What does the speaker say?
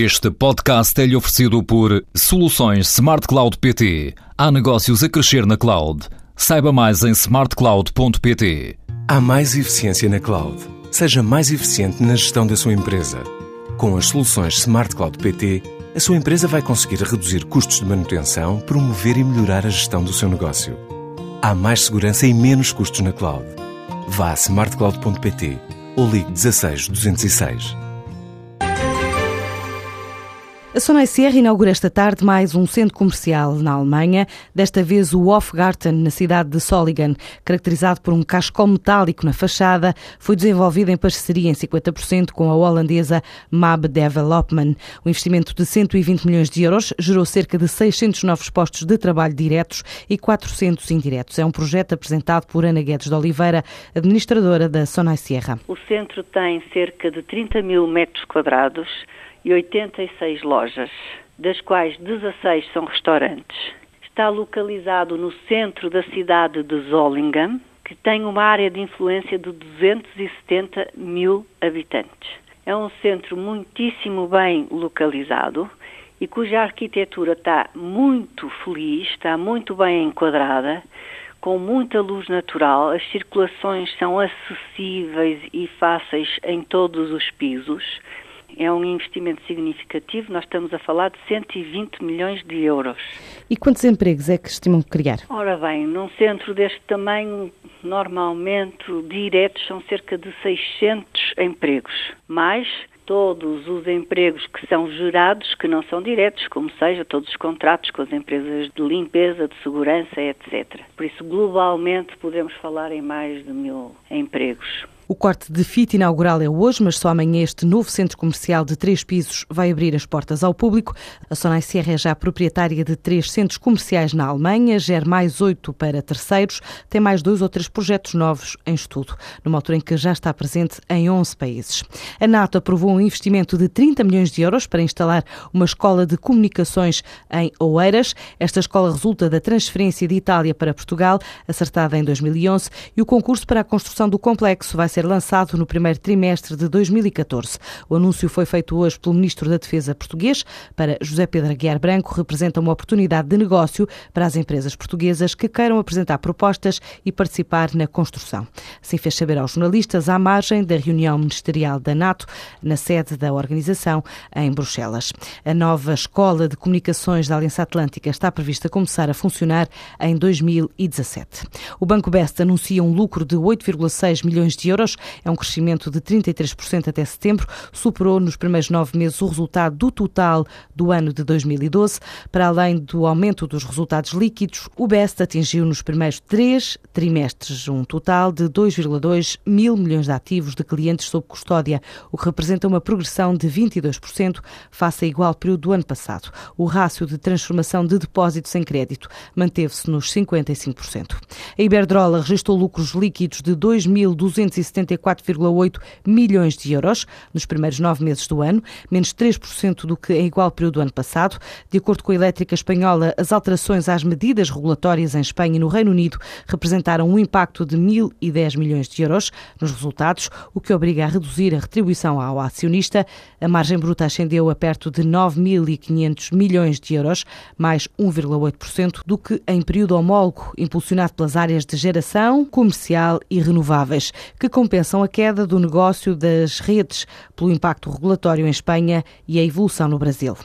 Este podcast é-lhe oferecido por Soluções Smart Cloud PT. Há negócios a crescer na cloud. Saiba mais em smartcloud.pt. Há mais eficiência na cloud. Seja mais eficiente na gestão da sua empresa. Com as soluções Smart Cloud PT, a sua empresa vai conseguir reduzir custos de manutenção, promover e melhorar a gestão do seu negócio. Há mais segurança e menos custos na cloud. Vá a smartcloud.pt ou ligue 16 206. A Sonai Sierra inaugura esta tarde mais um centro comercial na Alemanha, desta vez o Hofgarten, na cidade de Soligan. Caracterizado por um cascol metálico na fachada, foi desenvolvido em parceria em 50% com a holandesa MAB Development. O investimento de 120 milhões de euros gerou cerca de 600 novos postos de trabalho diretos e 400 indiretos. É um projeto apresentado por Ana Guedes de Oliveira, administradora da Sonai Sierra. O centro tem cerca de 30 mil metros quadrados e 86 lojas, das quais 16 são restaurantes. Está localizado no centro da cidade de Zollingen, que tem uma área de influência de 270 mil habitantes. É um centro muitíssimo bem localizado e cuja arquitetura está muito feliz, está muito bem enquadrada, com muita luz natural, as circulações são acessíveis e fáceis em todos os pisos é um investimento significativo, nós estamos a falar de 120 milhões de euros. E quantos empregos é que estimam criar? Ora bem, num centro deste tamanho, normalmente diretos são cerca de 600 empregos, mais todos os empregos que são gerados, que não são diretos, como seja todos os contratos com as empresas de limpeza, de segurança, etc. Por isso, globalmente, podemos falar em mais de mil empregos. O corte de fita inaugural é hoje, mas só amanhã este novo centro comercial de três pisos vai abrir as portas ao público. A Sonai Sierra é já proprietária de três centros comerciais na Alemanha, gera mais oito para terceiros, tem mais dois ou três projetos novos em estudo, numa altura em que já está presente em 11 países. A NATO aprovou um investimento de 30 milhões de euros para instalar uma escola de comunicações em Oeiras. Esta escola resulta da transferência de Itália para Portugal, acertada em 2011, e o concurso para a construção do complexo vai ser ser lançado no primeiro trimestre de 2014. O anúncio foi feito hoje pelo Ministro da Defesa português. Para José Pedro Aguiar Branco, representa uma oportunidade de negócio para as empresas portuguesas que queiram apresentar propostas e participar na construção. Assim fez saber aos jornalistas à margem da reunião ministerial da NATO, na sede da organização, em Bruxelas. A nova Escola de Comunicações da Aliança Atlântica está prevista começar a funcionar em 2017. O Banco Best anuncia um lucro de 8,6 milhões de euros euros. É um crescimento de 33% até setembro. Superou nos primeiros nove meses o resultado do total do ano de 2012. Para além do aumento dos resultados líquidos, o BEST atingiu nos primeiros três trimestres um total de 2,2 mil milhões de ativos de clientes sob custódia, o que representa uma progressão de 22% face a igual período do ano passado. O rácio de transformação de depósitos em crédito manteve-se nos 55%. A Iberdrola registrou lucros líquidos de 2.270 74,8 milhões de euros nos primeiros nove meses do ano, menos 3% do que em igual período do ano passado. De acordo com a elétrica espanhola, as alterações às medidas regulatórias em Espanha e no Reino Unido representaram um impacto de 1.010 milhões de euros nos resultados, o que obriga a reduzir a retribuição ao acionista. A margem bruta ascendeu a perto de 9.500 milhões de euros, mais 1,8% do que em período homólogo, impulsionado pelas áreas de geração, comercial e renováveis, que compensam a queda do negócio das redes pelo impacto regulatório em Espanha e a evolução no Brasil.